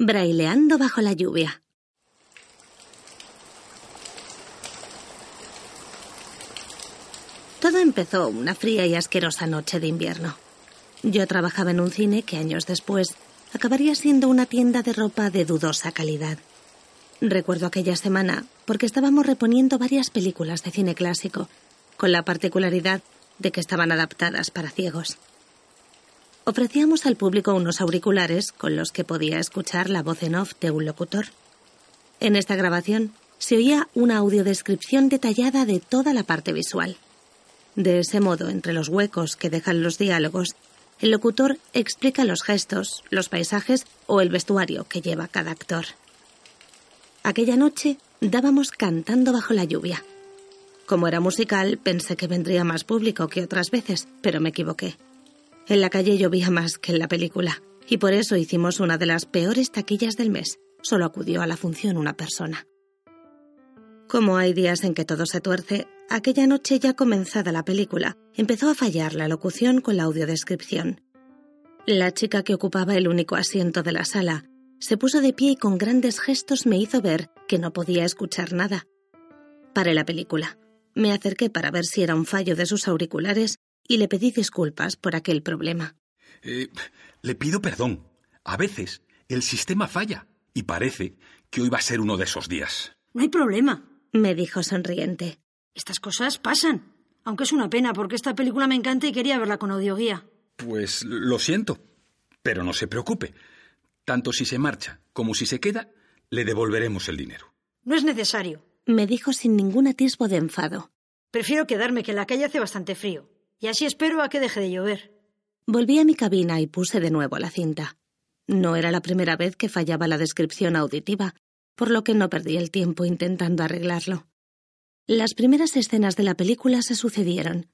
Braileando bajo la lluvia. Todo empezó una fría y asquerosa noche de invierno. Yo trabajaba en un cine que años después acabaría siendo una tienda de ropa de dudosa calidad. Recuerdo aquella semana porque estábamos reponiendo varias películas de cine clásico, con la particularidad de que estaban adaptadas para ciegos. Ofrecíamos al público unos auriculares con los que podía escuchar la voz en off de un locutor. En esta grabación se oía una audiodescripción detallada de toda la parte visual. De ese modo, entre los huecos que dejan los diálogos, el locutor explica los gestos, los paisajes o el vestuario que lleva cada actor. Aquella noche dábamos cantando bajo la lluvia. Como era musical, pensé que vendría más público que otras veces, pero me equivoqué. En la calle llovía más que en la película, y por eso hicimos una de las peores taquillas del mes. Solo acudió a la función una persona. Como hay días en que todo se tuerce, aquella noche ya comenzada la película, empezó a fallar la locución con la audiodescripción. La chica que ocupaba el único asiento de la sala se puso de pie y con grandes gestos me hizo ver que no podía escuchar nada. Paré la película. Me acerqué para ver si era un fallo de sus auriculares y le pedí disculpas por aquel problema. Eh, le pido perdón. A veces el sistema falla y parece que hoy va a ser uno de esos días. No hay problema, me dijo sonriente. Estas cosas pasan. Aunque es una pena porque esta película me encanta y quería verla con audioguía. Pues lo siento. Pero no se preocupe. Tanto si se marcha como si se queda, le devolveremos el dinero. No es necesario. Me dijo sin ningún atisbo de enfado. Prefiero quedarme, que en la calle hace bastante frío. Y así espero a que deje de llover. Volví a mi cabina y puse de nuevo la cinta. No era la primera vez que fallaba la descripción auditiva, por lo que no perdí el tiempo intentando arreglarlo. Las primeras escenas de la película se sucedieron,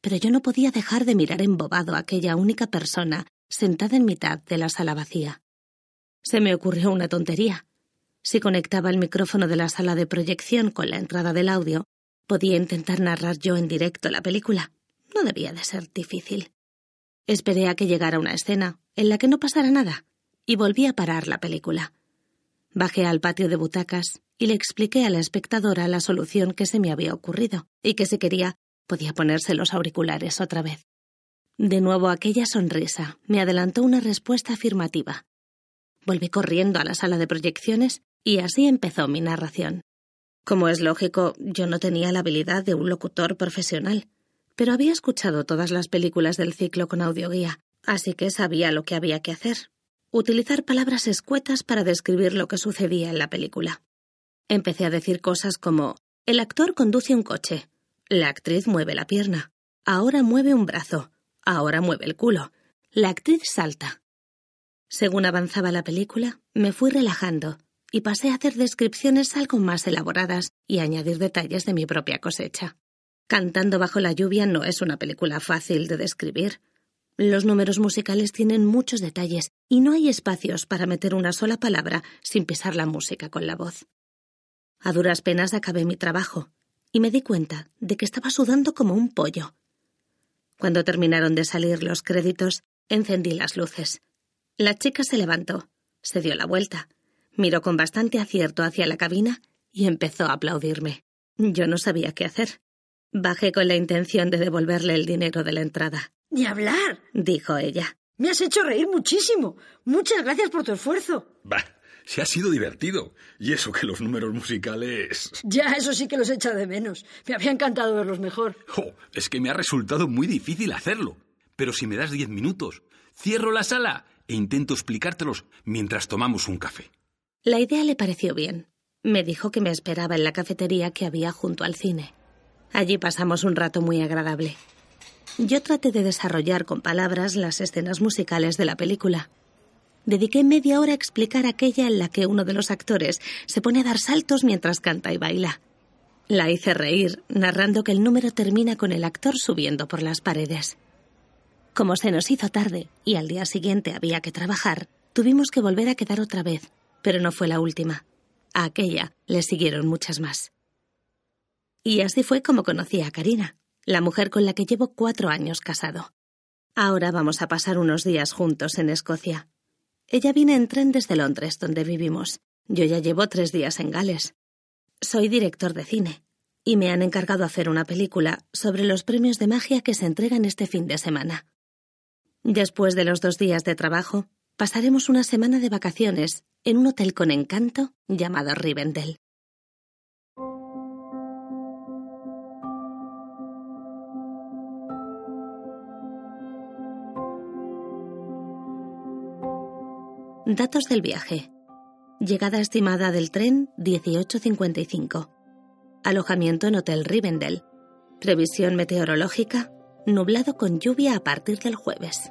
pero yo no podía dejar de mirar embobado a aquella única persona sentada en mitad de la sala vacía. Se me ocurrió una tontería. Si conectaba el micrófono de la sala de proyección con la entrada del audio, podía intentar narrar yo en directo la película. No debía de ser difícil. Esperé a que llegara una escena en la que no pasara nada y volví a parar la película. Bajé al patio de butacas y le expliqué a la espectadora la solución que se me había ocurrido y que si quería podía ponerse los auriculares otra vez. De nuevo aquella sonrisa me adelantó una respuesta afirmativa. Volví corriendo a la sala de proyecciones y así empezó mi narración. Como es lógico, yo no tenía la habilidad de un locutor profesional, pero había escuchado todas las películas del ciclo con audioguía, así que sabía lo que había que hacer. Utilizar palabras escuetas para describir lo que sucedía en la película. Empecé a decir cosas como el actor conduce un coche, la actriz mueve la pierna, ahora mueve un brazo, ahora mueve el culo, la actriz salta. Según avanzaba la película, me fui relajando y pasé a hacer descripciones algo más elaboradas y añadir detalles de mi propia cosecha. Cantando bajo la lluvia no es una película fácil de describir. Los números musicales tienen muchos detalles y no hay espacios para meter una sola palabra sin pisar la música con la voz. A duras penas acabé mi trabajo y me di cuenta de que estaba sudando como un pollo. Cuando terminaron de salir los créditos, encendí las luces. La chica se levantó, se dio la vuelta, miró con bastante acierto hacia la cabina y empezó a aplaudirme. Yo no sabía qué hacer. Bajé con la intención de devolverle el dinero de la entrada. Ni hablar, dijo ella. Me has hecho reír muchísimo. Muchas gracias por tu esfuerzo. Bah, se ha sido divertido. Y eso que los números musicales. Ya, eso sí que los echa de menos. Me había encantado verlos mejor. Oh, es que me ha resultado muy difícil hacerlo. Pero si me das diez minutos, cierro la sala e intento explicártelos mientras tomamos un café. La idea le pareció bien. Me dijo que me esperaba en la cafetería que había junto al cine. Allí pasamos un rato muy agradable. Yo traté de desarrollar con palabras las escenas musicales de la película. dediqué media hora a explicar aquella en la que uno de los actores se pone a dar saltos mientras canta y baila. La hice reír, narrando que el número termina con el actor subiendo por las paredes. Como se nos hizo tarde y al día siguiente había que trabajar, tuvimos que volver a quedar otra vez, pero no fue la última. A aquella le siguieron muchas más. Y así fue como conocí a Karina, la mujer con la que llevo cuatro años casado. Ahora vamos a pasar unos días juntos en Escocia. Ella viene en tren desde Londres, donde vivimos. Yo ya llevo tres días en Gales. Soy director de cine y me han encargado hacer una película sobre los premios de magia que se entregan este fin de semana. Después de los dos días de trabajo, pasaremos una semana de vacaciones en un hotel con encanto llamado Rivendell. Datos del viaje. Llegada estimada del tren 1855. Alojamiento en Hotel Rivendell. Previsión meteorológica. Nublado con lluvia a partir del jueves.